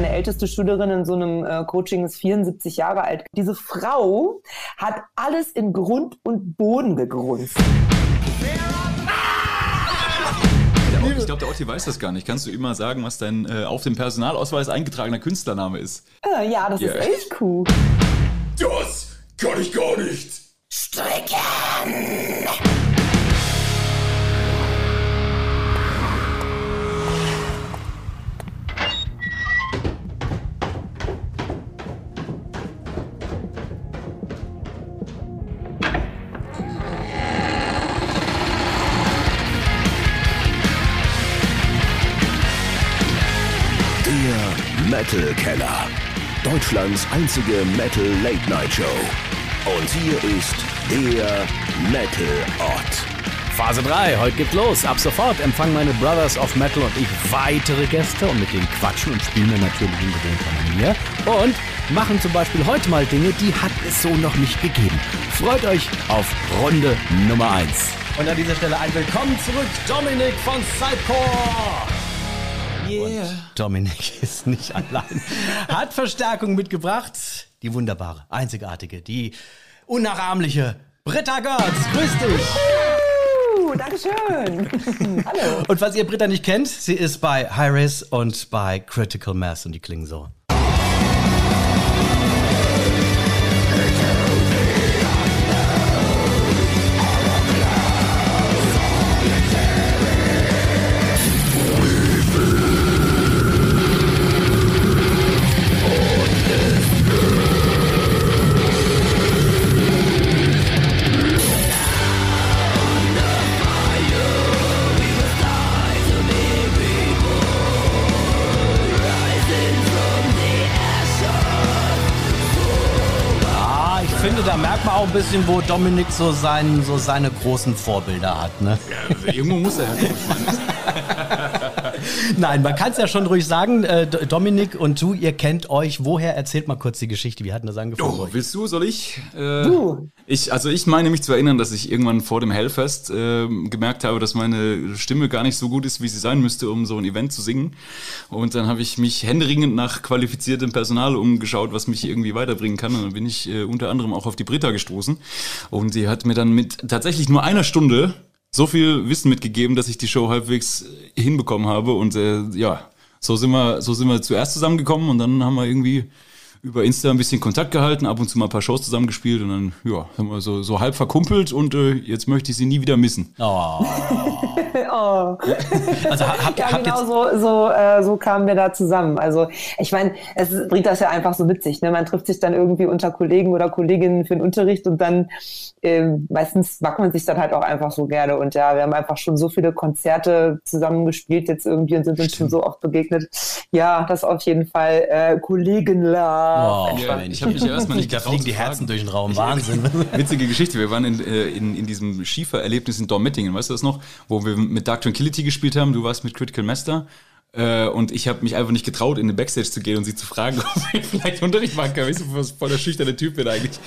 meine älteste Schülerin in so einem äh, Coaching ist 74 Jahre alt. Diese Frau hat alles in Grund und Boden gegrunzt. Ich glaube, der Otti weiß das gar nicht. Kannst du immer sagen, was dein äh, auf dem Personalausweis eingetragener Künstlername ist? Äh, ja, das yeah. ist echt cool. Das kann ich gar nicht. Stricken! Metal Keller. Deutschlands einzige Metal Late Night Show. Und hier ist der Metal Ort. Phase 3, heute geht's los. Ab sofort empfangen meine Brothers of Metal und ich weitere Gäste und mit denen quatschen und spielen wir natürlich in gewohnter Manier. Und machen zum Beispiel heute mal Dinge, die hat es so noch nicht gegeben. Freut euch auf Runde Nummer 1. Und an dieser Stelle ein Willkommen zurück, Dominik von Sidecore. Yeah. Und Dominik ist nicht allein. Hat Verstärkung mitgebracht. Die wunderbare, einzigartige, die unnachahmliche Britta Görz. Grüß dich. Dankeschön. Hallo. Und falls ihr Britta nicht kennt, sie ist bei Hi-Res und bei Critical Mass und die klingen so. Ein bisschen, wo Dominik so, sein, so seine großen Vorbilder hat. Ne? Ja, also irgendwo muss er ja. Nein, man kann es ja schon ruhig sagen. Äh, Dominik und du, ihr kennt euch. Woher erzählt mal kurz die Geschichte? Wie hat das angefangen? Oh, willst du? Soll ich? Äh, du. Ich, also ich meine mich zu erinnern, dass ich irgendwann vor dem Hellfest äh, gemerkt habe, dass meine Stimme gar nicht so gut ist, wie sie sein müsste, um so ein Event zu singen. Und dann habe ich mich händeringend nach qualifiziertem Personal umgeschaut, was mich irgendwie weiterbringen kann. Und dann bin ich äh, unter anderem auch auf die Britta gestoßen. Und sie hat mir dann mit tatsächlich nur einer Stunde so viel Wissen mitgegeben, dass ich die Show halbwegs hinbekommen habe. Und äh, ja, so sind wir, so sind wir zuerst zusammengekommen und dann haben wir irgendwie über Insta ein bisschen Kontakt gehalten, ab und zu mal ein paar Shows zusammengespielt und dann, ja, haben wir so, so halb verkumpelt und äh, jetzt möchte ich sie nie wieder missen. Oh. oh. Also habt, ja, habt genau so, so, äh, so kamen wir da zusammen. Also ich meine, es bringt das ja einfach so witzig. Ne? Man trifft sich dann irgendwie unter Kollegen oder Kolleginnen für den Unterricht und dann äh, meistens mag man sich dann halt auch einfach so gerne. Und ja, wir haben einfach schon so viele Konzerte zusammengespielt jetzt irgendwie und sind uns schon so oft begegnet. Ja, das auf jeden Fall äh, Kollegenla. Wow, ja, ich habe mich ja erstmal nicht Da fliegen die Herzen durch den Raum. Wahnsinn. Witzige Geschichte. Wir waren in, äh, in, in diesem Schiefererlebnis in Dormettingen, weißt du das noch? Wo wir mit Dark Tranquility gespielt haben. Du warst mit Critical Master. Äh, und ich habe mich einfach nicht getraut, in den Backstage zu gehen und sie zu fragen, ob ich vielleicht Unterricht machen kann. Weißt du, was voll der schüchterne Typ bin eigentlich.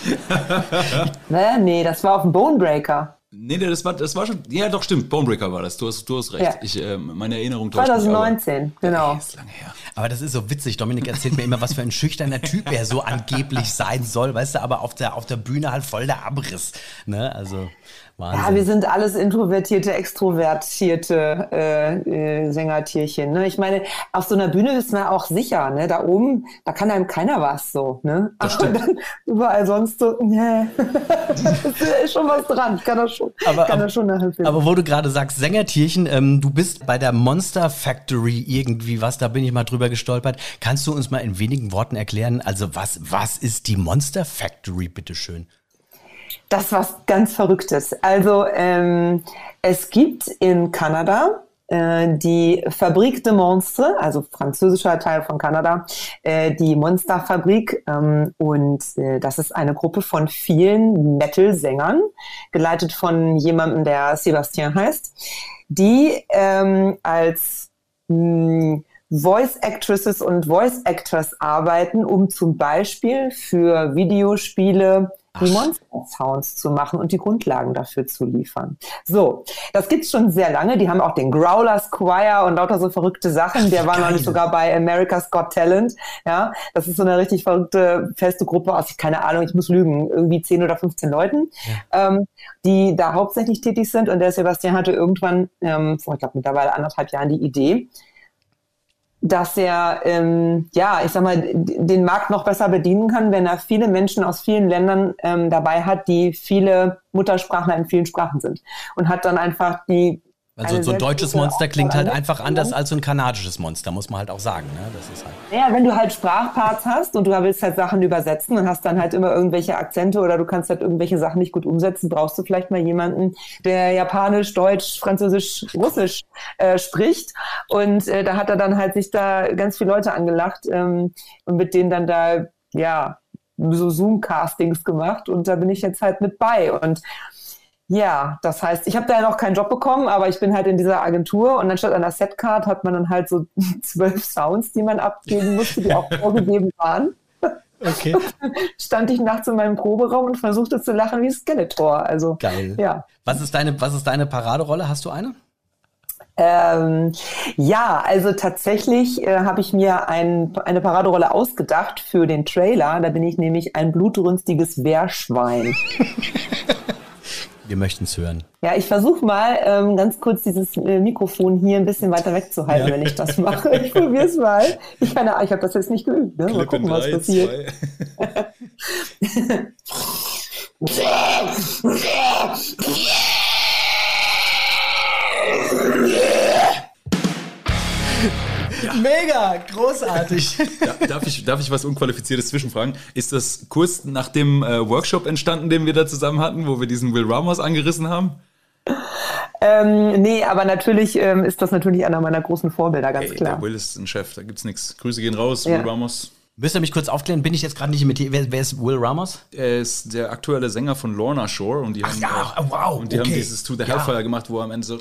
nee, das war auf dem Bonebreaker. Nee, nee, das war, das war schon. Ja, doch, stimmt. Bonebreaker war das. Du hast, du hast recht. Ja. Ich, äh, meine Erinnerung 2019, mich, genau. ist lange her. Aber das ist so witzig. Dominik erzählt mir immer, was für ein schüchterner Typ er so angeblich sein soll, weißt du, aber auf der, auf der Bühne halt voll der Abriss. Ne? Also. Wahnsinn. Ja, wir sind alles introvertierte, extrovertierte äh, äh, Sängertierchen. Ne? Ich meine, auf so einer Bühne ist man auch sicher. Ne? Da oben, da kann einem keiner was so. Ne? Das Aber dann überall sonst so, ne. da ist schon was dran. Kann das schon, aber, kann das schon nachempfinden. Aber wo du gerade sagst, Sängertierchen, ähm, du bist bei der Monster Factory irgendwie was, da bin ich mal drüber gestolpert. Kannst du uns mal in wenigen Worten erklären, also was, was ist die Monster Factory, bitteschön? Das was ganz Verrücktes. Also ähm, es gibt in Kanada äh, die Fabrik de Monstre, also französischer Teil von Kanada, äh, die Monsterfabrik. Ähm, und äh, das ist eine Gruppe von vielen Metal-Sängern, geleitet von jemandem, der Sebastien heißt, die ähm, als mh, hm, Voice Actresses und Voice Actors arbeiten, um zum Beispiel für Videospiele die Monster-Sounds zu machen und die Grundlagen dafür zu liefern. So, das gibt's schon sehr lange. Die haben auch den Growler Squire und lauter so verrückte Sachen. Der war noch nicht sogar bei America's Got Talent. Ja, das ist so eine richtig verrückte, feste Gruppe aus, keine Ahnung, ich muss lügen, irgendwie 10 oder 15 Leuten, ja. ähm, die da hauptsächlich tätig sind. Und der Sebastian hatte irgendwann, ähm, vor, ich glaube, mittlerweile anderthalb Jahren die Idee, dass er, ähm, ja, ich sag mal, den Markt noch besser bedienen kann, wenn er viele Menschen aus vielen Ländern ähm, dabei hat, die viele Muttersprachler in vielen Sprachen sind. Und hat dann einfach die also so ein deutsches Monster klingt halt einfach anders als so ein kanadisches Monster, muss man halt auch sagen. Ne? Das ist halt ja, wenn du halt Sprachparts hast und du willst halt Sachen übersetzen und hast dann halt immer irgendwelche Akzente oder du kannst halt irgendwelche Sachen nicht gut umsetzen, brauchst du vielleicht mal jemanden, der Japanisch, Deutsch, Französisch, Russisch äh, spricht. Und äh, da hat er dann halt sich da ganz viele Leute angelacht ähm, und mit denen dann da, ja, so Zoom-Castings gemacht und da bin ich jetzt halt mit bei. Und ja, das heißt, ich habe da ja noch keinen Job bekommen, aber ich bin halt in dieser Agentur und anstatt einer Setcard hat man dann halt so zwölf Sounds, die man abgeben musste, die auch vorgegeben waren. Okay. Stand ich nachts in meinem Proberaum und versuchte zu lachen wie Skeletor. Also geil. Ja. Was ist deine, was ist deine Paraderolle? Hast du eine? Ähm, ja, also tatsächlich äh, habe ich mir ein, eine Paraderolle ausgedacht für den Trailer. Da bin ich nämlich ein blutrünstiges Wehrschwein. Wir möchten es hören. Ja, ich versuche mal ähm, ganz kurz dieses äh, Mikrofon hier ein bisschen weiter wegzuhalten, ja. wenn ich das mache. Ich probiere es mal. Ich, kann, ich habe das jetzt nicht geübt. Ne? Mal gucken, was passiert. Mega, großartig. darf, ich, darf ich was Unqualifiziertes zwischenfragen? Ist das kurz nach dem äh, Workshop entstanden, den wir da zusammen hatten, wo wir diesen Will Ramos angerissen haben? Ähm, nee, aber natürlich ähm, ist das natürlich einer meiner großen Vorbilder, ganz hey, klar. Der Will ist ein Chef, da gibt's nichts. Grüße gehen raus, ja. Will Ramos. Müsst ihr mich kurz aufklären? Bin ich jetzt gerade nicht mit hier? Wer, wer, ist Will Ramos? Er ist der aktuelle Sänger von Lorna Shore und die Ach, haben, ja, äh, wow, und die okay. haben dieses To the Hellfire ja. gemacht, wo er am Ende so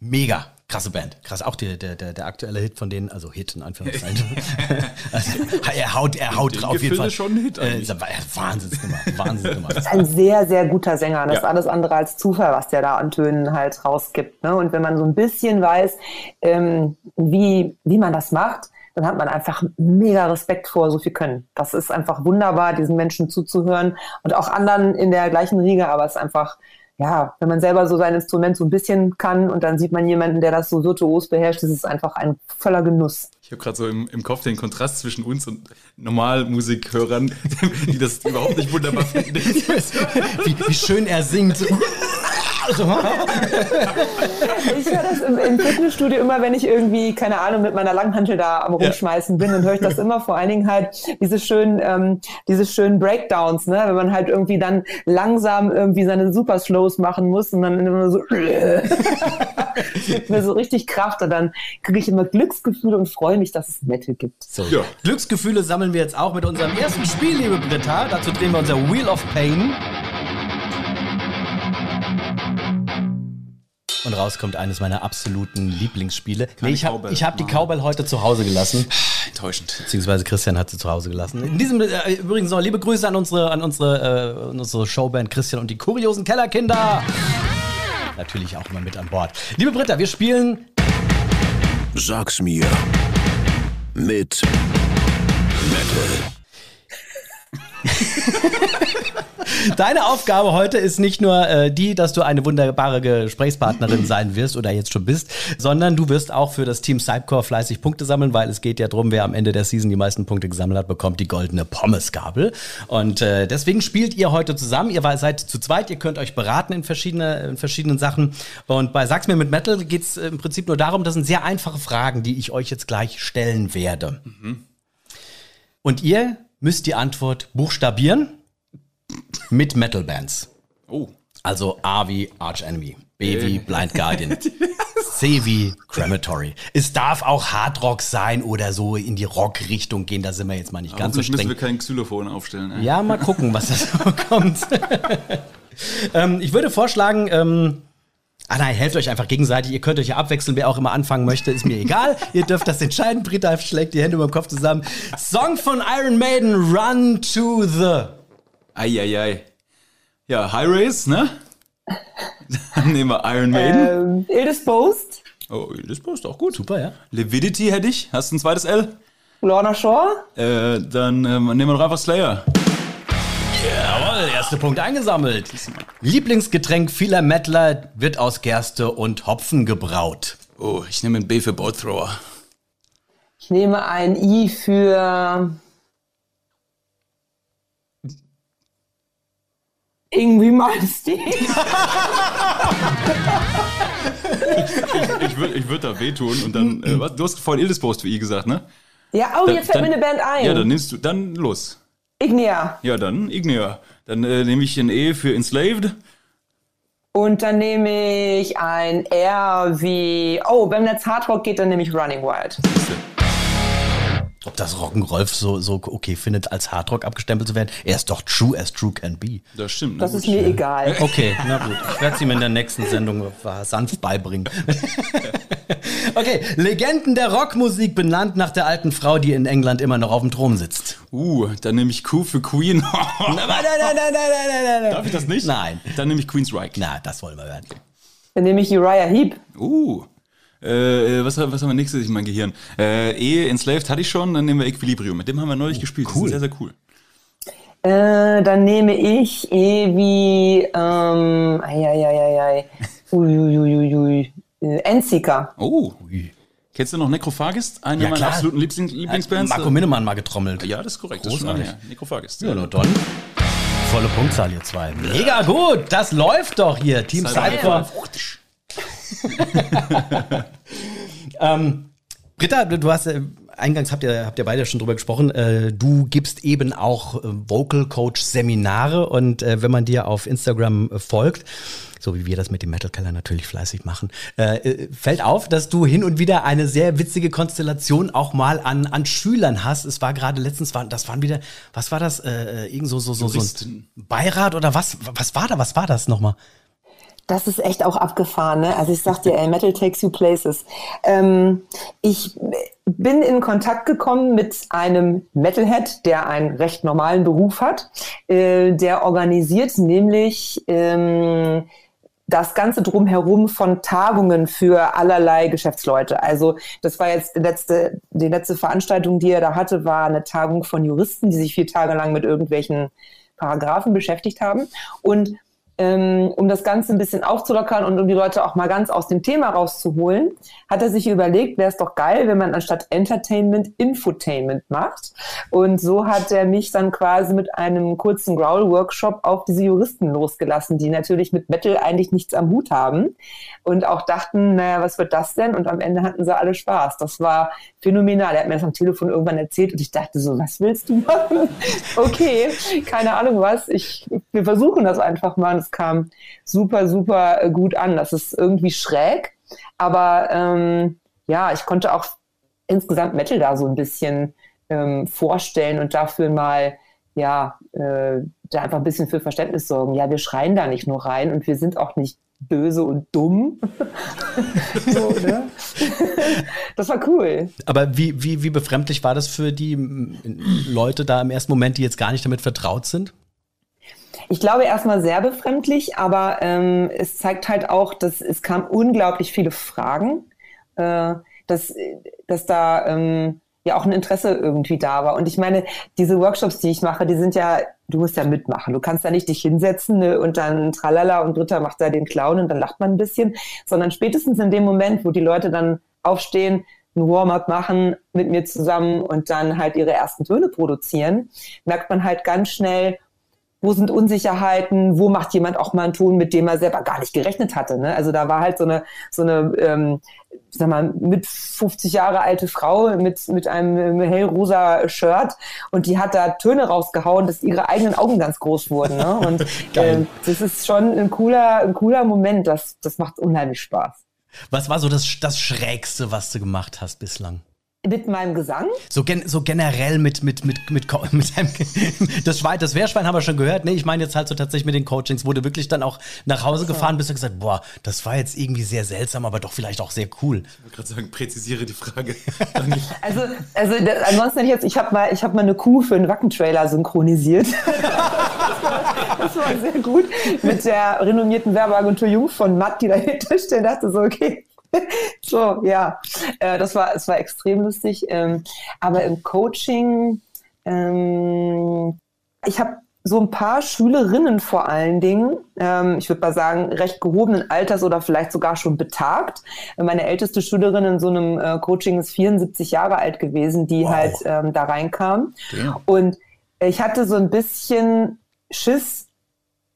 Mega. Krasse Band. Krass, auch der, der, der, der aktuelle Hit von denen, also Hit in Anführungszeichen. also, er haut, er haut Den auf jeden Fall. schon ein Hit äh, Wahnsinnsnummer, Wahnsinnsnummer. Das ist ein sehr, sehr guter Sänger. Das ja. ist alles andere als Zufall, was der da an Tönen halt rausgibt. Ne? Und wenn man so ein bisschen weiß, ähm, wie, wie man das macht, dann hat man einfach mega Respekt vor so viel Können. Das ist einfach wunderbar, diesen Menschen zuzuhören und auch anderen in der gleichen Riege, aber es ist einfach ja, wenn man selber so sein Instrument so ein bisschen kann und dann sieht man jemanden, der das so virtuos beherrscht, das ist einfach ein voller Genuss. Ich habe gerade so im, im Kopf den Kontrast zwischen uns und Normalmusikhörern, die das überhaupt nicht wunderbar finden. wie, wie schön er singt. Also. ich höre das im, im, Fitnessstudio immer, wenn ich irgendwie, keine Ahnung, mit meiner Langhantel da am Rumschmeißen bin, dann höre ich das immer vor allen Dingen halt diese schönen, ähm, diese schönen Breakdowns, ne? wenn man halt irgendwie dann langsam irgendwie seine Super Slows machen muss und dann immer so gibt mir so richtig Kraft und dann kriege ich immer Glücksgefühle und freue mich, dass es Metal gibt. So. Ja. Glücksgefühle sammeln wir jetzt auch mit unserem ersten Spiel, liebe Britta. Dazu drehen wir unser Wheel of Pain. Und raus kommt eines meiner absoluten Lieblingsspiele. nee, ich habe hab die Cowbell heute zu Hause gelassen. Enttäuschend. Beziehungsweise Christian hat sie zu Hause gelassen. In diesem äh, übrigens noch liebe Grüße an unsere, an unsere, äh, unsere Showband Christian und die kuriosen Kellerkinder. Natürlich auch immer mit an Bord. Liebe Britta, wir spielen. Sag's mir. Mit Metal. Deine Aufgabe heute ist nicht nur äh, die, dass du eine wunderbare Gesprächspartnerin sein wirst oder jetzt schon bist, sondern du wirst auch für das Team Cypcore fleißig Punkte sammeln, weil es geht ja darum, wer am Ende der Season die meisten Punkte gesammelt hat, bekommt die goldene Pommesgabel. Und äh, deswegen spielt ihr heute zusammen. Ihr seid zu zweit, ihr könnt euch beraten in, verschiedene, in verschiedenen Sachen. Und bei Sag's mir mit Metal geht es im Prinzip nur darum, das sind sehr einfache Fragen, die ich euch jetzt gleich stellen werde. Mhm. Und ihr müsst die Antwort buchstabieren mit Metal Bands. Oh. Also A wie Arch Enemy, B wie Blind Guardian, C wie Crematory. Es darf auch Hardrock sein oder so in die Rock-Richtung gehen, da sind wir jetzt mal nicht Aber ganz so streng. müssen wir kein Xylophon aufstellen. Ey. Ja, mal gucken, was da so kommt. ähm, ich würde vorschlagen, ähm, Ah nein, helft euch einfach gegenseitig. Ihr könnt euch ja abwechseln, wer auch immer anfangen möchte, ist mir egal. Ihr dürft das entscheiden. Britta schlägt die Hände über den Kopf zusammen. Song von Iron Maiden, Run to the. Eieiei. Ja, High Race, ne? Dann nehmen wir Iron Maiden. Ähm, Ill Disposed. Oh, Ill Disposed, auch gut. Super, ja. Lividity hätte ich. Hast du ein zweites L? Lorna Shore. Äh, dann ähm, nehmen wir doch einfach Slayer. Jawohl, erster Punkt eingesammelt. Lieblingsgetränk vieler Mettler wird aus Gerste und Hopfen gebraut. Oh, ich nehme ein B für Boatthrower. Ich nehme ein I für irgendwie meinst du? ich ich würde ich würd da wehtun und dann, äh, was, du hast vorhin Ildispost für I gesagt, ne? Ja, oh, Dann- jetzt fällt dann- mir eine Band ein. Ja, dann nimmst du, dann los. Ignea. Ja, dann Ignea. Dann äh, nehme ich ein E für Enslaved. Und dann nehme ich ein R wie, oh, wenn jetzt Hardrock geht, dann nehme ich Running Wild. Ob das Rock'n'Rolf so, so okay findet, als Hardrock abgestempelt zu werden? Er ist doch true as true can be. Das stimmt. Das na ist gut. mir egal. Okay, na gut. Ich werde es ihm in der nächsten Sendung sanft beibringen. okay, Legenden der Rockmusik benannt nach der alten Frau, die in England immer noch auf dem Thron sitzt. Uh, dann nehme ich Q für Queen. Nein, nein, nein, nein, nein, nein, nein, nein. Darf ich das nicht? Nein. Dann nehme ich Queen's Reich. Na, das wollen wir hören. Dann nehme ich Uriah Heep. Uh. Äh, was, was haben wir nächstes in mein Gehirn? Äh, E, Enslaved hatte ich schon, dann nehmen wir Equilibrium. Mit dem haben wir neulich gespielt. cool. Das ist sehr, sehr cool. Äh, dann nehme ich E wie, ähm, ei, ei, ei, ei, ei. Uiuiuiui. Äh, Endseeker. Oh. Kennst du noch Necrophagist? Eine Ja, meiner klar. absoluten Lieblings Lieblingsbands? Marco Minnemann mal getrommelt. Ja, das ist korrekt. Das ist schon lange Großartig. her. Necrophagist. Ja, nur dann. Volle Punktzahl, ihr zwei. Mega gut, das läuft doch hier. Team Cypher. ähm, Britta, du hast äh, eingangs habt ihr habt ihr beide schon drüber gesprochen. Äh, du gibst eben auch äh, Vocal Coach Seminare und äh, wenn man dir auf Instagram äh, folgt, so wie wir das mit dem Metal Keller natürlich fleißig machen, äh, fällt auf, dass du hin und wieder eine sehr witzige Konstellation auch mal an an Schülern hast. Es war gerade letztens war das waren wieder was war das irgend so so so, so ein Beirat oder was was war da was war das nochmal? Das ist echt auch abgefahren, ne? Also ich sag dir, ey, Metal takes you places. Ähm, ich bin in Kontakt gekommen mit einem Metalhead, der einen recht normalen Beruf hat. Äh, der organisiert nämlich ähm, das Ganze drumherum von Tagungen für allerlei Geschäftsleute. Also das war jetzt letzte, die letzte Veranstaltung, die er da hatte, war eine Tagung von Juristen, die sich vier Tage lang mit irgendwelchen Paragraphen beschäftigt haben. Und ähm, um das Ganze ein bisschen aufzulockern und um die Leute auch mal ganz aus dem Thema rauszuholen, hat er sich überlegt, wäre es doch geil, wenn man anstatt Entertainment Infotainment macht. Und so hat er mich dann quasi mit einem kurzen Growl-Workshop auf diese Juristen losgelassen, die natürlich mit Metal eigentlich nichts am Hut haben und auch dachten, naja, was wird das denn? Und am Ende hatten sie alle Spaß. Das war phänomenal. Er hat mir das am Telefon irgendwann erzählt und ich dachte so, was willst du machen? okay, keine Ahnung was. Ich, wir versuchen das einfach mal. Es kam super, super gut an. Das ist irgendwie schräg, aber ähm, ja, ich konnte auch insgesamt Metal da so ein bisschen ähm, vorstellen und dafür mal ja, äh, da einfach ein bisschen für Verständnis sorgen. Ja, wir schreien da nicht nur rein und wir sind auch nicht böse und dumm. so, ne? Das war cool. Aber wie, wie, wie befremdlich war das für die Leute da im ersten Moment, die jetzt gar nicht damit vertraut sind? Ich glaube erstmal sehr befremdlich, aber ähm, es zeigt halt auch, dass es kam unglaublich viele Fragen, äh, dass, dass da ähm, ja auch ein Interesse irgendwie da war. Und ich meine, diese Workshops, die ich mache, die sind ja, du musst ja mitmachen. Du kannst da nicht dich hinsetzen ne, und dann tralala und Dritter macht da den Clown und dann lacht man ein bisschen, sondern spätestens in dem Moment, wo die Leute dann aufstehen, ein Warm-up machen mit mir zusammen und dann halt ihre ersten Töne produzieren, merkt man halt ganz schnell, wo sind Unsicherheiten, wo macht jemand auch mal einen Ton, mit dem er selber gar nicht gerechnet hatte. Ne? Also da war halt so eine, so eine ähm, sag mal, mit 50 Jahre alte Frau mit, mit einem hellrosa Shirt und die hat da Töne rausgehauen, dass ihre eigenen Augen ganz groß wurden. Ne? Und äh, das ist schon ein cooler, ein cooler Moment, das, das macht unheimlich Spaß. Was war so das, das Schrägste, was du gemacht hast bislang? Mit meinem Gesang? So, gen so generell mit, mit, mit, mit, mit einem, das Schwein, das Wehrschwein haben wir schon gehört. Nee, ich meine jetzt halt so tatsächlich mit den Coachings, du wirklich dann auch nach Hause so. gefahren bist und gesagt, boah, das war jetzt irgendwie sehr seltsam, aber doch vielleicht auch sehr cool. Ich wollte gerade sagen, präzisiere die Frage. also, also das, ansonsten jetzt, ich habe mal, ich habe mal eine Kuh für einen Wackentrailer synchronisiert. das, war, das war sehr gut. Mit der renommierten Werbeagentur Jung von Matt, die dahinter steht, dachte so, okay, so, ja, äh, das war, es war extrem lustig. Ähm, aber im Coaching, ähm, ich habe so ein paar Schülerinnen vor allen Dingen, ähm, ich würde mal sagen, recht gehobenen Alters oder vielleicht sogar schon betagt. Meine älteste Schülerin in so einem äh, Coaching ist 74 Jahre alt gewesen, die wow. halt ähm, da reinkam. Ja. Und ich hatte so ein bisschen Schiss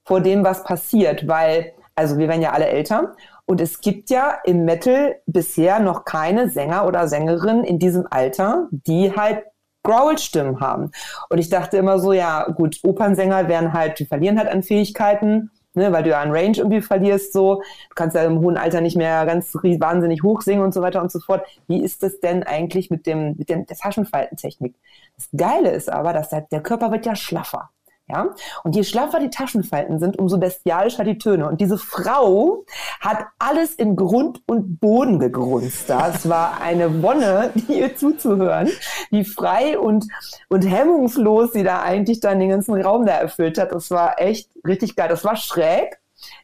vor dem, was passiert, weil, also wir werden ja alle älter und es gibt ja im Metal bisher noch keine Sänger oder Sängerin in diesem Alter, die halt Growl-Stimmen haben. Und ich dachte immer so, ja, gut, Opernsänger werden halt, die verlieren halt an Fähigkeiten, ne, weil du ja an Range irgendwie verlierst, so. Du kannst ja im hohen Alter nicht mehr ganz wahnsinnig hoch singen und so weiter und so fort. Wie ist das denn eigentlich mit dem, mit dem, der Taschenfaltentechnik? Das Geile ist aber, dass der, der Körper wird ja schlaffer. Ja? Und je schlaffer die Taschenfalten sind, umso bestialischer die Töne. Und diese Frau hat alles in Grund und Boden gegrunzt. Das war eine Wonne, ihr zuzuhören, wie frei und, und hemmungslos sie da eigentlich dann den ganzen Raum da erfüllt hat. Das war echt richtig geil. Das war schräg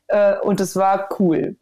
äh, und es war cool.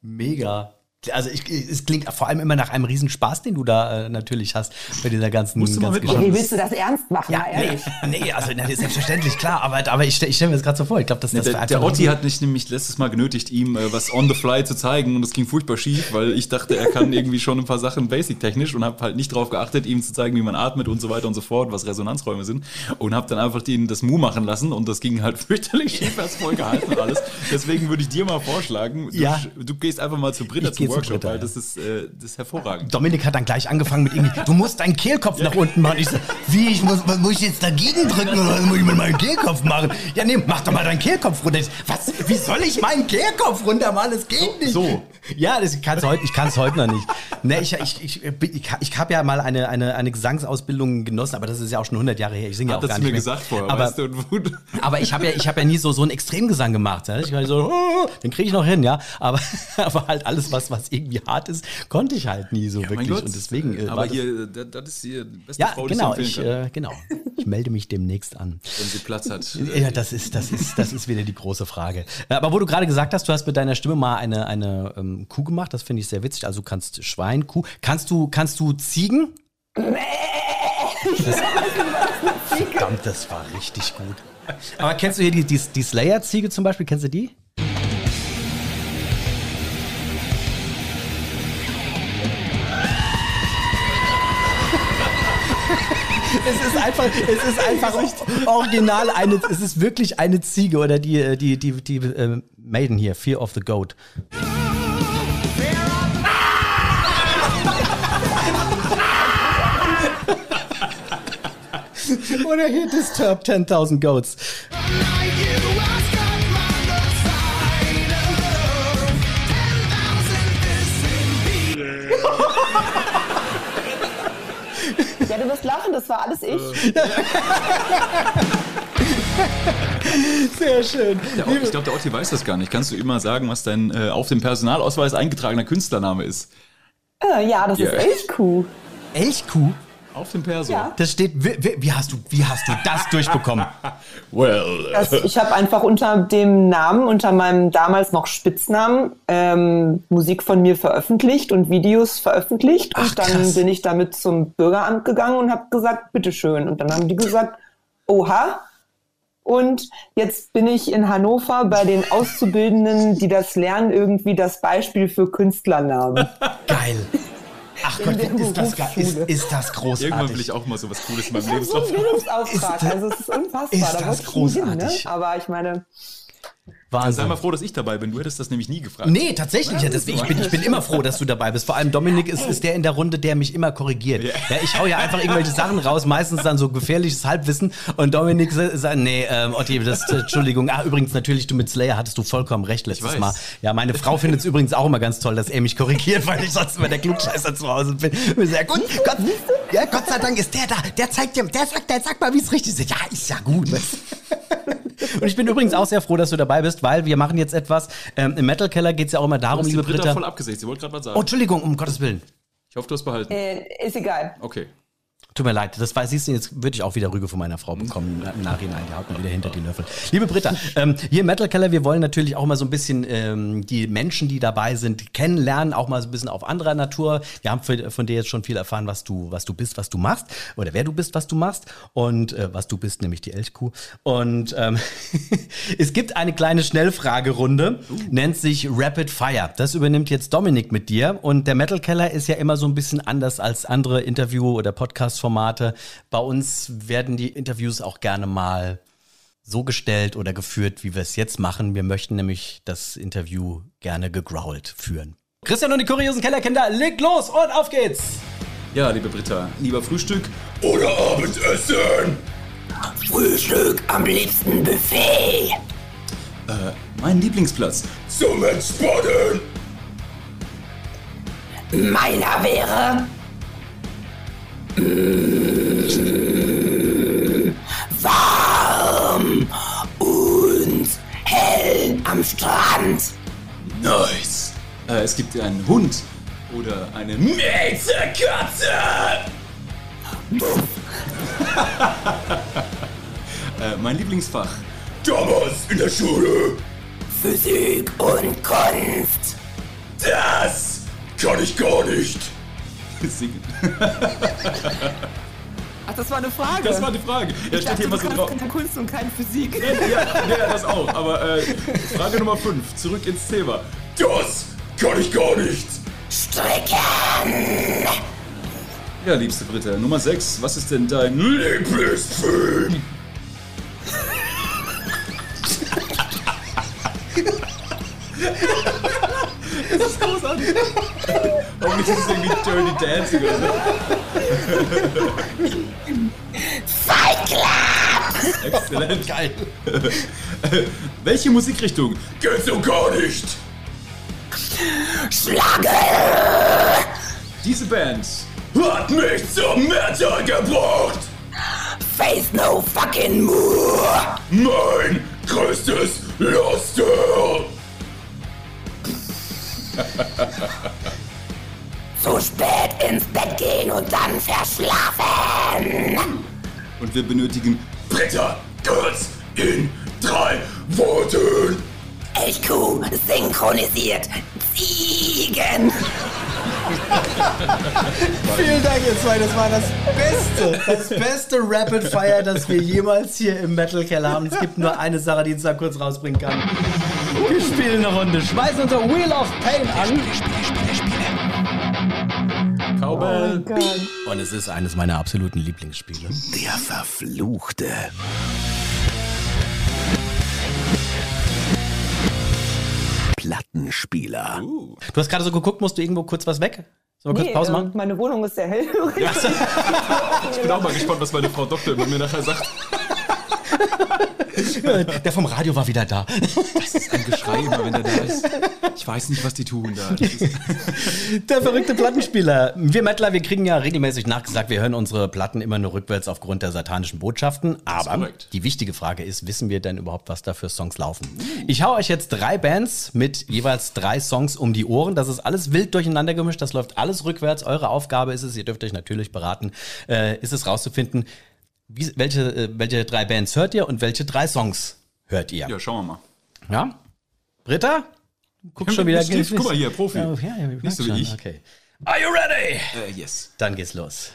Mega. Also ich, es klingt vor allem immer nach einem Riesenspaß, den du da äh, natürlich hast bei dieser ganzen, Musst ganzen Geschichte. Wie willst du das ernst machen? Ja, nee, nee, also na, selbstverständlich, klar, aber, aber ich, ich stelle mir das gerade so vor. Ich glaube, dass das nee, der, der Otti hat mich nämlich letztes Mal genötigt, ihm äh, was on the fly zu zeigen und es ging furchtbar schief, weil ich dachte, er kann irgendwie schon ein paar Sachen basic-technisch und habe halt nicht darauf geachtet, ihm zu zeigen, wie man atmet und so weiter und so fort, was Resonanzräume sind und habe dann einfach ihn das Mu machen lassen und das ging halt fürchterlich schief, er voll gehalten und alles. Deswegen würde ich dir mal vorschlagen, du, ja. du gehst einfach mal zu Britta zum Workshop, weil das ist äh, das ist hervorragend. Dominik hat dann gleich angefangen mit irgendwie, du musst deinen Kehlkopf nach unten machen. Ich so, wie, ich muss, muss ich jetzt dagegen drücken oder muss ich mit meinem Kehlkopf machen? Ja, nee, mach doch mal deinen Kehlkopf runter. Was, wie soll ich meinen Kehlkopf runter machen? Das geht so, nicht. So. Ja, das kann's heute, ich kann es heute noch nicht. Nee, ich, ich, ich, ich, ich habe ja mal eine, eine, eine Gesangsausbildung genossen, aber das ist ja auch schon 100 Jahre her. Ich singe ja auch gar nicht mir mehr. gesagt vorher, aber, weißt du, aber ich habe ja, ich hab ja nie so, so einen Extremgesang gemacht. Ja? Ich war so, oh, den kriege ich noch hin, ja. Aber, aber halt alles, was, was irgendwie hart ist, konnte ich halt nie so ja, wirklich. Und deswegen. Äh, aber hier, das, das ist hier die beste ja, Frau, genau, die ich, äh, genau. Ich melde mich demnächst an. Wenn sie Platz hat. Ja, das ist, das ist, das ist wieder die große Frage. Aber wo du gerade gesagt hast, du hast mit deiner Stimme mal eine, eine ähm, Kuh gemacht, das finde ich sehr witzig. Also du kannst Schwein, Kuh. Kannst du, kannst du Ziegen? Das, verdammt, das war richtig gut. Aber kennst du hier die, die, die Slayer-Ziege zum Beispiel? Kennst du die? Einfach, es ist einfach original eine, es ist wirklich eine Ziege oder die, äh, die, die, die, die äh, Maiden hier, Fear of the Goat. Oder hier Disturb 10.000 Goats. Ja, du wirst lachen, das war alles ich. Sehr schön. Der, ich glaube, der Otti weiß das gar nicht. Kannst du immer sagen, was dein äh, auf dem Personalausweis eingetragener Künstlername ist? Äh, ja, das yeah. ist Elchkuh. Elchkuh? Auf dem Perso. Ja. Das steht. Wie, wie, hast du, wie hast du das durchbekommen? well. Das, ich habe einfach unter dem Namen, unter meinem damals noch Spitznamen, ähm, Musik von mir veröffentlicht und Videos veröffentlicht. Ach, und dann krass. bin ich damit zum Bürgeramt gegangen und habe gesagt, bitteschön. Und dann haben die gesagt, oha. Und jetzt bin ich in Hannover bei den Auszubildenden, die das lernen, irgendwie das Beispiel für Künstlernamen. Geil. Ach Gott, ist das, ist, ist das großartig. Irgendwann will ich auch mal so was Cooles in meinem Lebenslauf haben. Bildungsauftrag, also es ist unfassbar. Ist da das großartig. Hin, ne? Aber ich meine, Wahnsinn. Sei mal froh, dass ich dabei bin. Du hättest das nämlich nie gefragt. Nee, tatsächlich. Ja, deswegen, ich, bin, ich bin immer froh, dass du dabei bist. Vor allem Dominik ist, ist der in der Runde, der mich immer korrigiert. Ja. ja ich hau ja einfach irgendwelche Sachen raus, meistens dann so gefährliches Halbwissen. Und Dominik sagt, nee, ähm, Otti, das, Entschuldigung. Ah, übrigens, natürlich, du mit Slayer hattest du vollkommen recht letztes Mal. Ja, meine Frau findet es übrigens auch immer ganz toll, dass er mich korrigiert, weil ich sonst immer der Klugscheißer zu Hause bin. Sehr gut. Gott, ja, Gott sei Dank ist der da. Der zeigt dir, der sagt, der sagt mal, wie es richtig ist. Ja, ist ja gut. Und ich bin übrigens auch sehr froh, dass du dabei bist, weil wir machen jetzt etwas. Ähm, Im Metal Keller geht es ja auch immer darum, liebe Britta. voll abgesägt. Sie wollte gerade was sagen. Oh, Entschuldigung, um Gottes Willen. Ich hoffe, du hast behalten. Äh, ist egal. Okay. Tut mir leid, das weiß, du, jetzt würde ich auch wieder Rüge von meiner Frau bekommen im Nachhinein. Die haut mir wieder hinter die Löffel. Liebe Britta, ähm, hier im Metal Keller, wir wollen natürlich auch mal so ein bisschen ähm, die Menschen, die dabei sind, kennenlernen, auch mal so ein bisschen auf anderer Natur. Wir haben von dir jetzt schon viel erfahren, was du, was du bist, was du machst, oder wer du bist, was du machst und äh, was du bist, nämlich die Elchkuh. Und ähm, es gibt eine kleine Schnellfragerunde, uh. nennt sich Rapid Fire. Das übernimmt jetzt Dominik mit dir und der Metal Keller ist ja immer so ein bisschen anders als andere Interview- oder Podcast Formate. Bei uns werden die Interviews auch gerne mal so gestellt oder geführt, wie wir es jetzt machen. Wir möchten nämlich das Interview gerne gegrowlt führen. Christian und die kuriosen Kellerkinder, legt los und auf geht's! Ja, liebe Britta, lieber Frühstück oder Abendessen? Frühstück am liebsten Buffet. Äh, mein Lieblingsplatz. Zum Entspannen. Meiner wäre warm und hell am Strand. Nice. Äh, es gibt einen Hund oder eine Mädchenkatze. äh, mein Lieblingsfach. Damals in der Schule. Physik und Kunst. Das kann ich gar nicht singen. Ach, das war eine Frage. Das war eine Frage. Ja, ich steht dachte, hier immer so drauf. keine Kunst und keine Physik. Ja, ja, das auch. Aber äh, Frage Nummer 5. Zurück ins Thema. Das kann ich gar nicht. Stricken. Ja, liebste Britta. Nummer 6. Was ist denn dein Lieblingsfilm? das ist großartig. Hoffentlich ist es irgendwie Dirty Dancing oder so. Fight Club! Exzellent. Geil. Welche Musikrichtung? Geht so gar nicht. Schlager! Diese Band hat mich zum Metal gebracht. Face no fucking more. Mein größtes Laster. Zu spät ins Bett gehen und dann verschlafen. Und wir benötigen Bretter kurz in drei Worten. Elchkuh synchronisiert Ziegen. Vielen Dank, ihr zwei. Das war das Beste, das beste Rapid Fire, das wir jemals hier im Metal Keller haben. Es gibt nur eine Sache, die uns da kurz rausbringen kann. Wir spielen eine Runde. Schmeißen unser Wheel of Pain an. Spiele, spiele, spiele, Cowbell. Oh Und es ist eines meiner absoluten Lieblingsspiele. Der Verfluchte. Plattenspieler. Uh. Du hast gerade so geguckt, musst du irgendwo kurz was weg? Sollen wir nee, kurz Pause machen? Äh, meine Wohnung ist sehr hell. Ich bin auch mal gespannt, was meine Frau Doktor über mir nachher sagt. Der vom Radio war wieder da. Das ist ein Geschrei immer, wenn der da ist. Ich weiß nicht, was die tun da. Der verrückte Plattenspieler. Wir Mettler, wir kriegen ja regelmäßig nachgesagt, wir hören unsere Platten immer nur rückwärts aufgrund der satanischen Botschaften. Aber die wichtige Frage ist, wissen wir denn überhaupt, was da für Songs laufen? Ich hau euch jetzt drei Bands mit jeweils drei Songs um die Ohren. Das ist alles wild durcheinander gemischt. Das läuft alles rückwärts. Eure Aufgabe ist es, ihr dürft euch natürlich beraten, äh, ist es rauszufinden, wie, welche, äh, welche drei Bands hört ihr und welche drei Songs hört ihr? Ja, schauen wir mal. Ja? Britta? Guck schon wieder. Stift, guck mal hier, Profi. Ja, ja, Nicht so wie ich. Okay. Are you ready? Uh, yes. Dann geht's los.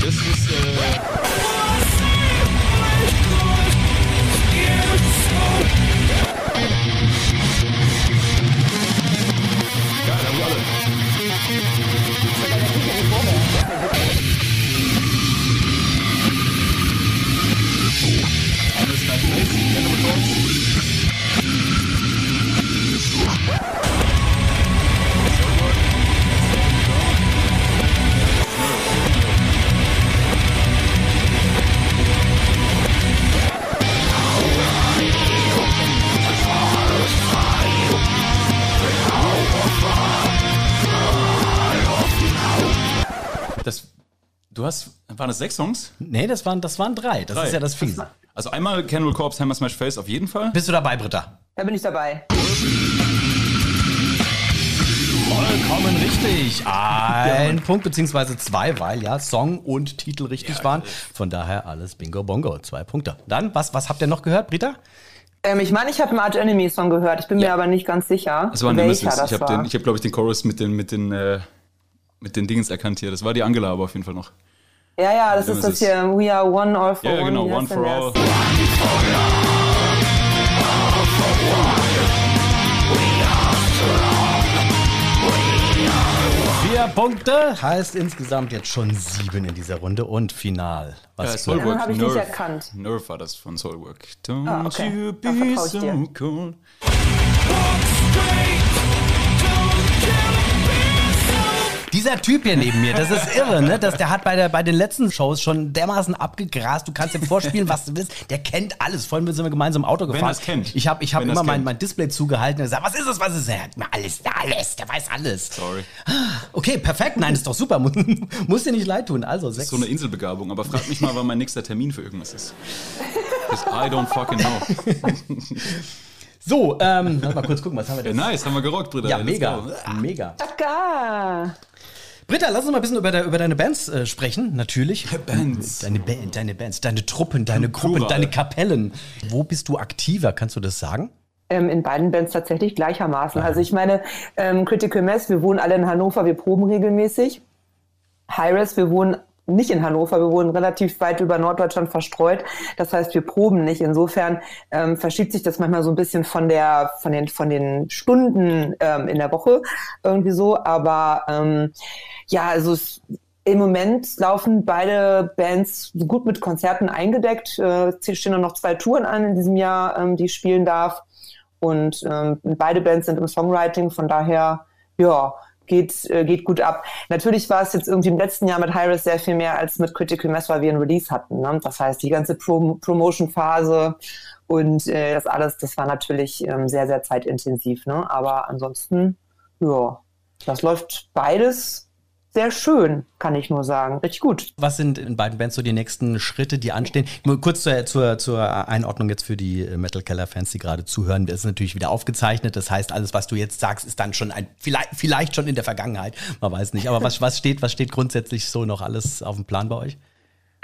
Das ist, äh Du hast, waren das sechs Songs? Nee, das waren, das waren drei. Das Drei. ist ja das Fiese. Also einmal Cannibal Corpse, Hammer Smash Face auf jeden Fall. Bist du dabei, Britta? Da bin ich dabei. Vollkommen richtig. Ein Punkt beziehungsweise zwei, weil ja Song und Titel richtig waren. Von daher alles Bingo Bongo. Zwei Punkte. Dann, was, was habt ihr noch gehört, Britta? Ähm, ich meine, ich habe einen Arch Enemy Song gehört. Ich bin mir aber nicht ganz sicher, Das war welcher Nemesis. das Ich habe, war. den- ich hab, glaube ich, den Chorus mit den, mit den, äh, mit den Dingens erkannt hier. Das war die Angela aber auf jeden Fall noch. ja, ja, das ist das hier. We are one, all for Ja, ja, one. genau. yes One for all. Vier Punkte heißt insgesamt jetzt schon sieben in dieser Runde und final. Was für- Soulwork. hab ich nicht erkannt. Nerve war das von Soulwork. Don't Ah, okay. you be vertrau ich so dir. cold. Dieser Typ hier neben mir, das ist irre, ne? Das, der hat bei, der, bei den letzten Shows schon dermaßen abgegrast. Du kannst ihm vorspielen, was du willst. Der kennt alles. Vorhin sind wir gemeinsam Auto gefahren. er's kennt. Ich habe ich hab Wenn immer mein, mein Display zugehalten und gesagt, was ist es, was ist es? Er hat mir alles, alles, der weiß alles. Sorry. Okay, perfekt. Nein, ist doch super. Muss, dir nicht leid tun. Also, sechs. So eine Inselbegabung. Aber frag mich mal, wann mein nächster Termin für irgendwas ist. Because I don't fucking know. So, ähm, lass mal kurz gucken, was haben wir Ja, denn? nice, haben wir gerockt, Bruder. Ja, mega. Mega. Taka. Britta, lass uns mal ein bisschen über, de, über deine Bands äh, sprechen, natürlich. Bands. Deine Band, deine Bands, deine Truppen, deine Gruppen, Plural. deine Kapellen. Wo bist du aktiver? Kannst du das sagen? Ähm, in beiden Bands tatsächlich gleichermaßen. Also ich meine, ähm, Critical Mass, wir wohnen alle in Hannover, wir proben regelmäßig. Hi-Res, wir wohnen nicht in Hannover, wir wohnen relativ weit über Norddeutschland verstreut. Das heißt, wir proben nicht. Insofern ähm, verschiebt sich das manchmal so ein bisschen von der, von den, von den Stunden ähm, in der Woche irgendwie so. Aber ähm, ja, also es, im Moment laufen beide Bands gut mit Konzerten eingedeckt. Äh, es stehen nur noch zwei Touren an in diesem Jahr, ähm, die ich spielen darf. Und ähm, beide Bands sind im Songwriting, von daher, ja, geht, äh, geht gut ab. Natürlich war es jetzt irgendwie im letzten Jahr mit Hyris sehr viel mehr als mit Critical Mass, weil wir ein Release hatten. Ne? Das heißt, die ganze Pro Promotion-Phase und äh, das alles, das war natürlich ähm, sehr, sehr zeitintensiv. Ne? Aber ansonsten, ja, das läuft beides sehr schön, kann ich nur sagen. Richtig gut. Was sind in beiden Bands so die nächsten Schritte, die anstehen? Kurz zur, zur, zur Einordnung jetzt für die Metal Keller Fans, die gerade zuhören. Das ist natürlich wieder aufgezeichnet. Das heißt, alles, was du jetzt sagst, ist dann schon ein, vielleicht, vielleicht schon in der Vergangenheit. Man weiß nicht. Aber was, was steht, was steht grundsätzlich so noch alles auf dem Plan bei euch?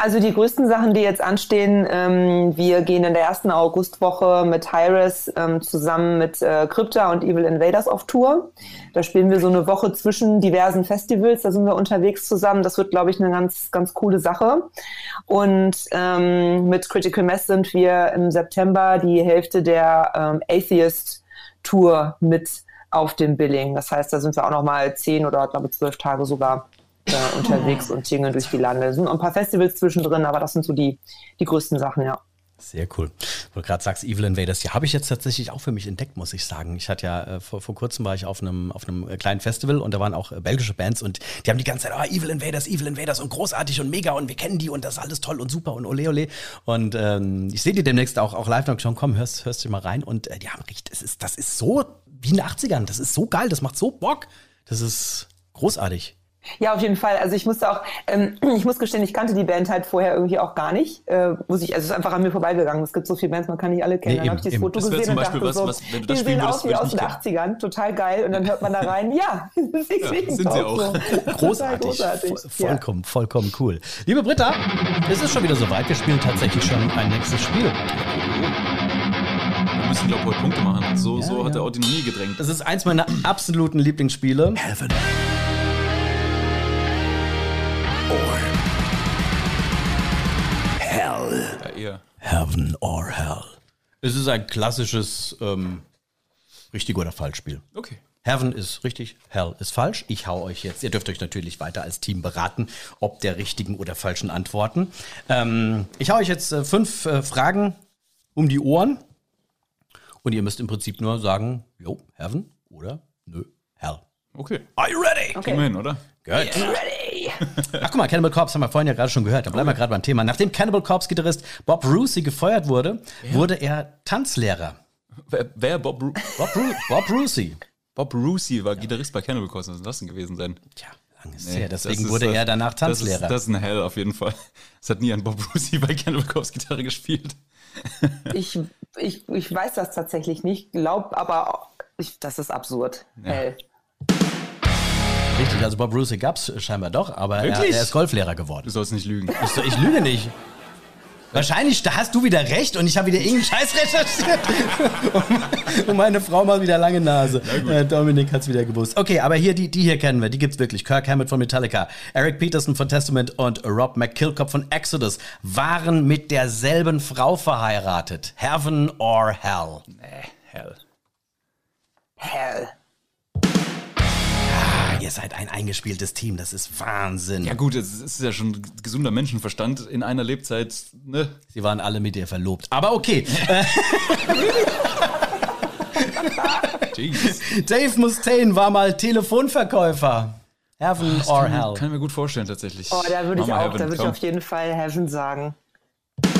Also die größten Sachen, die jetzt anstehen, ähm, wir gehen in der ersten Augustwoche mit Hyres ähm, zusammen mit äh, Crypta und Evil Invaders auf Tour. Da spielen wir so eine Woche zwischen diversen Festivals, da sind wir unterwegs zusammen. Das wird, glaube ich, eine ganz, ganz coole Sache. Und ähm, mit Critical Mass sind wir im September die Hälfte der ähm, Atheist Tour mit auf dem Billing. Das heißt, da sind wir auch noch mal zehn oder glaube zwölf Tage sogar äh, unterwegs und tingeln durch die Lande. Es sind ein paar Festivals zwischendrin, aber das sind so die, die größten Sachen, ja. Sehr cool. Wo du gerade sagst, Evil Invaders, ja, habe ich jetzt tatsächlich auch für mich entdeckt, muss ich sagen. Ich hatte ja, äh, vor, vor kurzem war ich auf einem, auf einem äh, kleinen Festival und da waren auch äh, belgische Bands und die haben die ganze Zeit, ah, Evil Invaders, Evil Invaders und großartig und mega und wir kennen die und das ist alles toll und super und ole ole. Und ähm, ich sehe die demnächst auch, auch live noch schon, komm, hörst, hörst du mal rein und äh, die haben richtig, es ist, das ist so wie in den 80ern, das ist so geil, das macht so Bock. Das ist großartig. Ja, auf jeden Fall. Also ich musste auch, ähm, ich muss gestehen, ich kannte die Band halt vorher irgendwie auch gar nicht. Äh, muss ich, also es ist einfach an mir vorbeigegangen. Es gibt so viele Bands, man kann nicht alle kennen. Nee, dann habe ich eben, das Foto Das gesehen zum und Beispiel dachte was, so, was, wenn du das die spielen sehen würdest, aus wie aus den nicht 80ern, total geil. Und dann hört man da rein, ja, sie singen sind sie auch. auch. So. Großartig. großartig. Vo- Vollkommen, vollkommen cool. Liebe Britta, es ist schon wieder soweit. Wir spielen tatsächlich schon ein nächstes Spiel. Wir müssen, glaube ich, heute Punkte machen. So, Ja, so hat ja. der Audi noch nie gedrängt. Das ist eins meiner absoluten Lieblingsspiele. Heaven. Hell. Ja, eher. Heaven or Hell. Es ist ein klassisches ähm, richtig oder falsch Spiel. Okay. Heaven ist richtig, Hell ist falsch. Ich hau euch jetzt, ihr dürft euch natürlich weiter als Team beraten, ob der richtigen oder falschen Antworten. Ähm, ich hau euch jetzt äh, fünf äh, Fragen um die Ohren und ihr müsst im Prinzip nur sagen, jo, Heaven oder nö, Hell. Okay. Are you ready? Wir hin, oder? Gut. Ready. Ach guck mal, Cannibal Corpse haben wir vorhin ja gerade schon gehört. Da bleiben wir gerade beim Thema. Nachdem Cannibal Corpse Gitarrist Bob Rusey gefeuert wurde, wurde er Tanzlehrer. Wer, wer Bob, Ru Bob, Ru Bob Rusey. Bob Rusey war Gitarrist bei Cannibal Corpse. Was soll das denn gewesen sein? Tja, Lang ist nee, her. Deswegen wurde er danach Tanzlehrer. Das ist, das ist ein Hell auf jeden Fall. Es hat nie ein Bob Brucey bei Cannibal Gitarre gespielt. ich, ich, ich weiß das tatsächlich nicht, glaub aber, ich, das ist absurd. Ja. Hell. Richtig, also Bob Brucey gab es scheinbar doch, aber er, er, ist Golflehrer geworden. Du sollst nicht lügen. Ich, ich lüge nicht. Wahrscheinlich da hast du wieder recht und ich habe wieder irgendeinen Scheiß recherchiert. und meine Frau macht wieder lange Nase. Äh, Dominik hat's wieder gewusst. Okay, aber hier, die, die hier kennen wir, die gibt's wirklich. Kirk Hammett von Metallica, Eric Peterson von Testament und Rob McKillcop von Exodus waren mit derselben Frau verheiratet. Heaven or Hell? Nee, Hell. Hell ein eingespieltes Team, das ist Wahnsinn. Ja gut, es ist ja schon gesunder Menschenverstand in einer Lebzeit, ne? Sie waren alle mit ihr verlobt. Aber okay. Dave Mustaine war mal Telefonverkäufer. Heaven oh, or kann, Hell. Kann ich mir gut vorstellen, tatsächlich. Oh, da würde ich auch, Heaven, da würde ich auf jeden Fall Heaven sagen. Ihr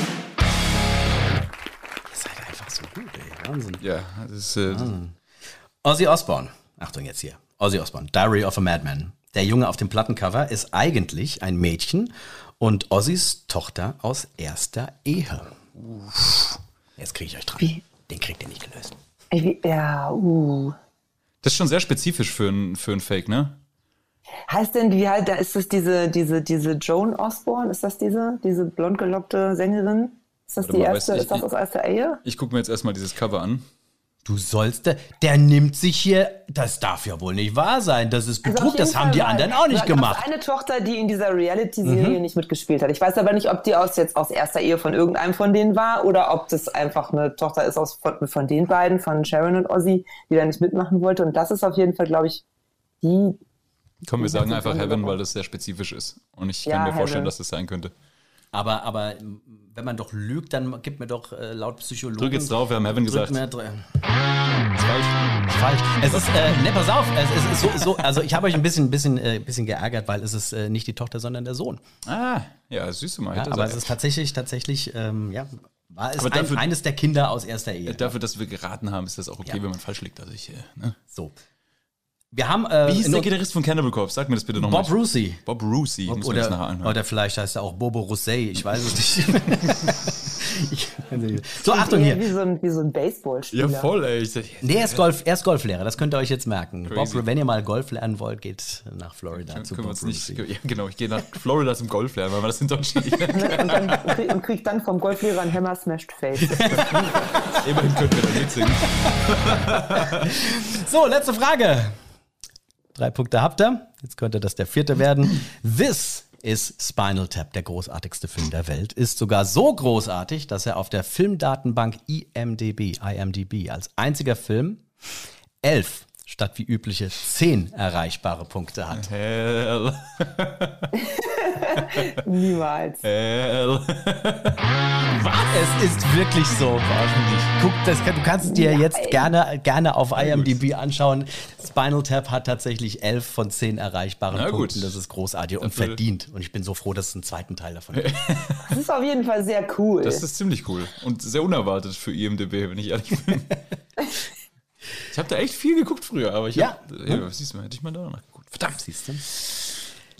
seid einfach so gut, ey. Wahnsinn. Ja, das ist. Äh, Ozzy Osbourne. Achtung jetzt hier. Ozzy Osbourne, Diary of a Madman. Der Junge auf dem Plattencover ist eigentlich ein Mädchen und Ozzys Tochter aus erster Ehe. Uff. Jetzt kriege ich euch dran. Wie? Den kriegt ihr nicht gelöst. Ja, uh. Das ist schon sehr spezifisch für ein, für ein Fake, ne? Heißt denn, wie halt, da ist das diese, diese, diese Joan Osborne? Ist das diese, diese blond gelockte Sängerin? Ist das Warte die mal, erste, ich, ist das aus erster Ehe? Ich gucke mir jetzt erstmal dieses Cover an. Du sollst, der nimmt sich hier, das darf ja wohl nicht wahr sein, das ist also Betrug, also das haben Fall die anderen auch nicht gemacht. eine Tochter, die in dieser Reality-Serie mhm. nicht mitgespielt hat. Ich weiß aber nicht, ob die aus jetzt aus erster Ehe von irgendeinem von denen war oder ob das einfach eine Tochter ist aus, von, von den beiden, von Sharon und Ozzy, die da nicht mitmachen wollte. Und das ist auf jeden Fall, glaube ich, die. Komm, wir sagen einfach Heaven, weil das sehr spezifisch ist. Und ich ja, kann mir Heaven. vorstellen, dass das sein könnte. Aber, aber wenn man doch lügt, dann gibt mir doch äh, laut Psychologen. Drück jetzt drauf, wir haben Heaven gesagt. Mir, falsch. Falsch. Es ist, äh, ne, pass auf, es ist so, so also ich habe euch ein bisschen, bisschen, äh, bisschen geärgert, weil es ist äh, nicht die Tochter, sondern der Sohn. Ah, ja, süß mal. Ja, aber es ist tatsächlich, tatsächlich, ähm, ja, war es dafür, ein, eines der Kinder aus erster Ehe. Dafür, dass wir geraten haben, ist das auch okay, ja. wenn man falsch liegt. Also ich, äh, ne? So. Wir haben. Äh, Wie hieß der Gitarrist von Cannibal Corpse? Sag mir das bitte nochmal. Bob Rusi. Bob Rusi. Bob, oder, oder vielleicht heißt er auch Bobo Rousset. Ich weiß es nicht. so, Achtung hier. Wie so ein, wie so ein Baseballspieler. Ja, voll, ey. Nee, er ist, Golf, er ist Golflehrer. Das könnt ihr euch jetzt merken. Crazy. Bob, wenn ihr mal Golf lernen wollt, geht nach Florida Können, zu Bob nicht, ja, Genau, ich gehe nach Florida zum Golf lernen, weil man das in Deutschland nicht und, dann, und kriegt dann vom Golflehrer ein Hammer Smashed Face. Immerhin können wir da mitsingen. so, letzte Frage. Drei Punkte habt ihr. Jetzt könnte das der vierte werden. This is Spinal Tap, der großartigste Film der Welt. Ist sogar so großartig, dass er auf der Filmdatenbank IMDb, IMDb als einziger Film elf statt wie übliche zehn erreichbare Punkte hat. Hell. Niemals. Hell. Es ist wirklich so. Guck, das, du kannst es dir jetzt gerne, gerne auf IMDb anschauen. Spinal Tap hat tatsächlich elf von zehn erreichbaren Na Punkten. Gut. Das ist großartig und verdient. Und ich bin so froh, dass es einen zweiten Teil davon gibt. Das ist auf jeden Fall sehr cool. Das ist ziemlich cool und sehr unerwartet für IMDb, wenn ich ehrlich bin. Ich habe da echt viel geguckt früher, aber ich ja. Hab, ja, hm? siehst du, hätte ich mal da nachgeguckt. Verdammt. Siehst du?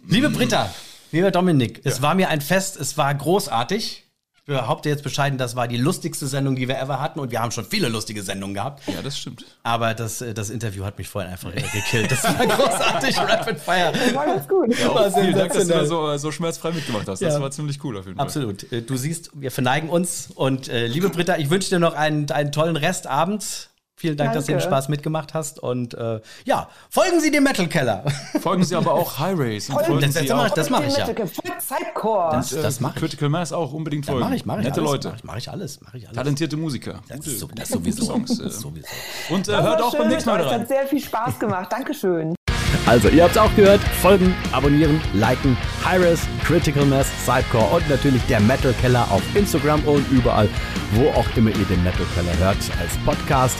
Liebe Britta, lieber Dominik, ja. es war mir ein Fest, es war großartig. Ich behaupte jetzt bescheiden, das war die lustigste Sendung, die wir ever hatten. Und wir haben schon viele lustige Sendungen gehabt. Ja, das stimmt. Aber das, äh, das Interview hat mich vorhin einfach gekillt. Das war großartig, Rapid Fire. Das war ganz gut. Ja, war vielen Dank, dass du da so, so schmerzfrei mitgemacht hast. Das ja. war ziemlich cool auf jeden Fall. Absolut. Äh, du siehst, wir verneigen uns. Und äh, liebe Britta, ich wünsche dir noch einen, einen tollen Restabend. Vielen Dank, Danke. dass du den Spaß mitgemacht hast. Und äh, ja, folgen Sie dem Metal Keller. Folgen Sie aber auch High Race. Und folgen das, das, das, das mache ich ja. Psychcore. Das, das mache ich. Critical Mass auch unbedingt folgen. Mache ich, mache ich Nette alles, Leute. Mache ich, mach ich, alles, mache ich alles. Talentierte Musiker. Das, gute, so, das sowieso. Songs, äh. sowieso. Und äh, hört auch beim nächsten Mal rein. Es hat sehr viel Spaß gemacht. Dankeschön. Also, ihr habt es auch gehört. Folgen, abonnieren, liken. Hi-Res, Critical Mass, Sidecore und natürlich der Metal Keller auf Instagram und überall, wo auch immer ihr den Metal Keller hört, als Podcast.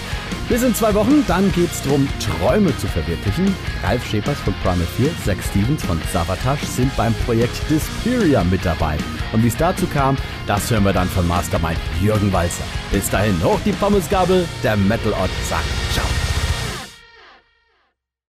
Bis in zwei Wochen, dann geht es darum, Träume zu verwirklichen. Ralf Schepers von Primal 4, Zach Stevens von Savatage sind beim Projekt Disperia mit dabei. Und wie es dazu kam, das hören wir dann von Mastermind Jürgen Walzer. Bis dahin, hoch die Pommesgabel, der Metal Ort sagt Ciao.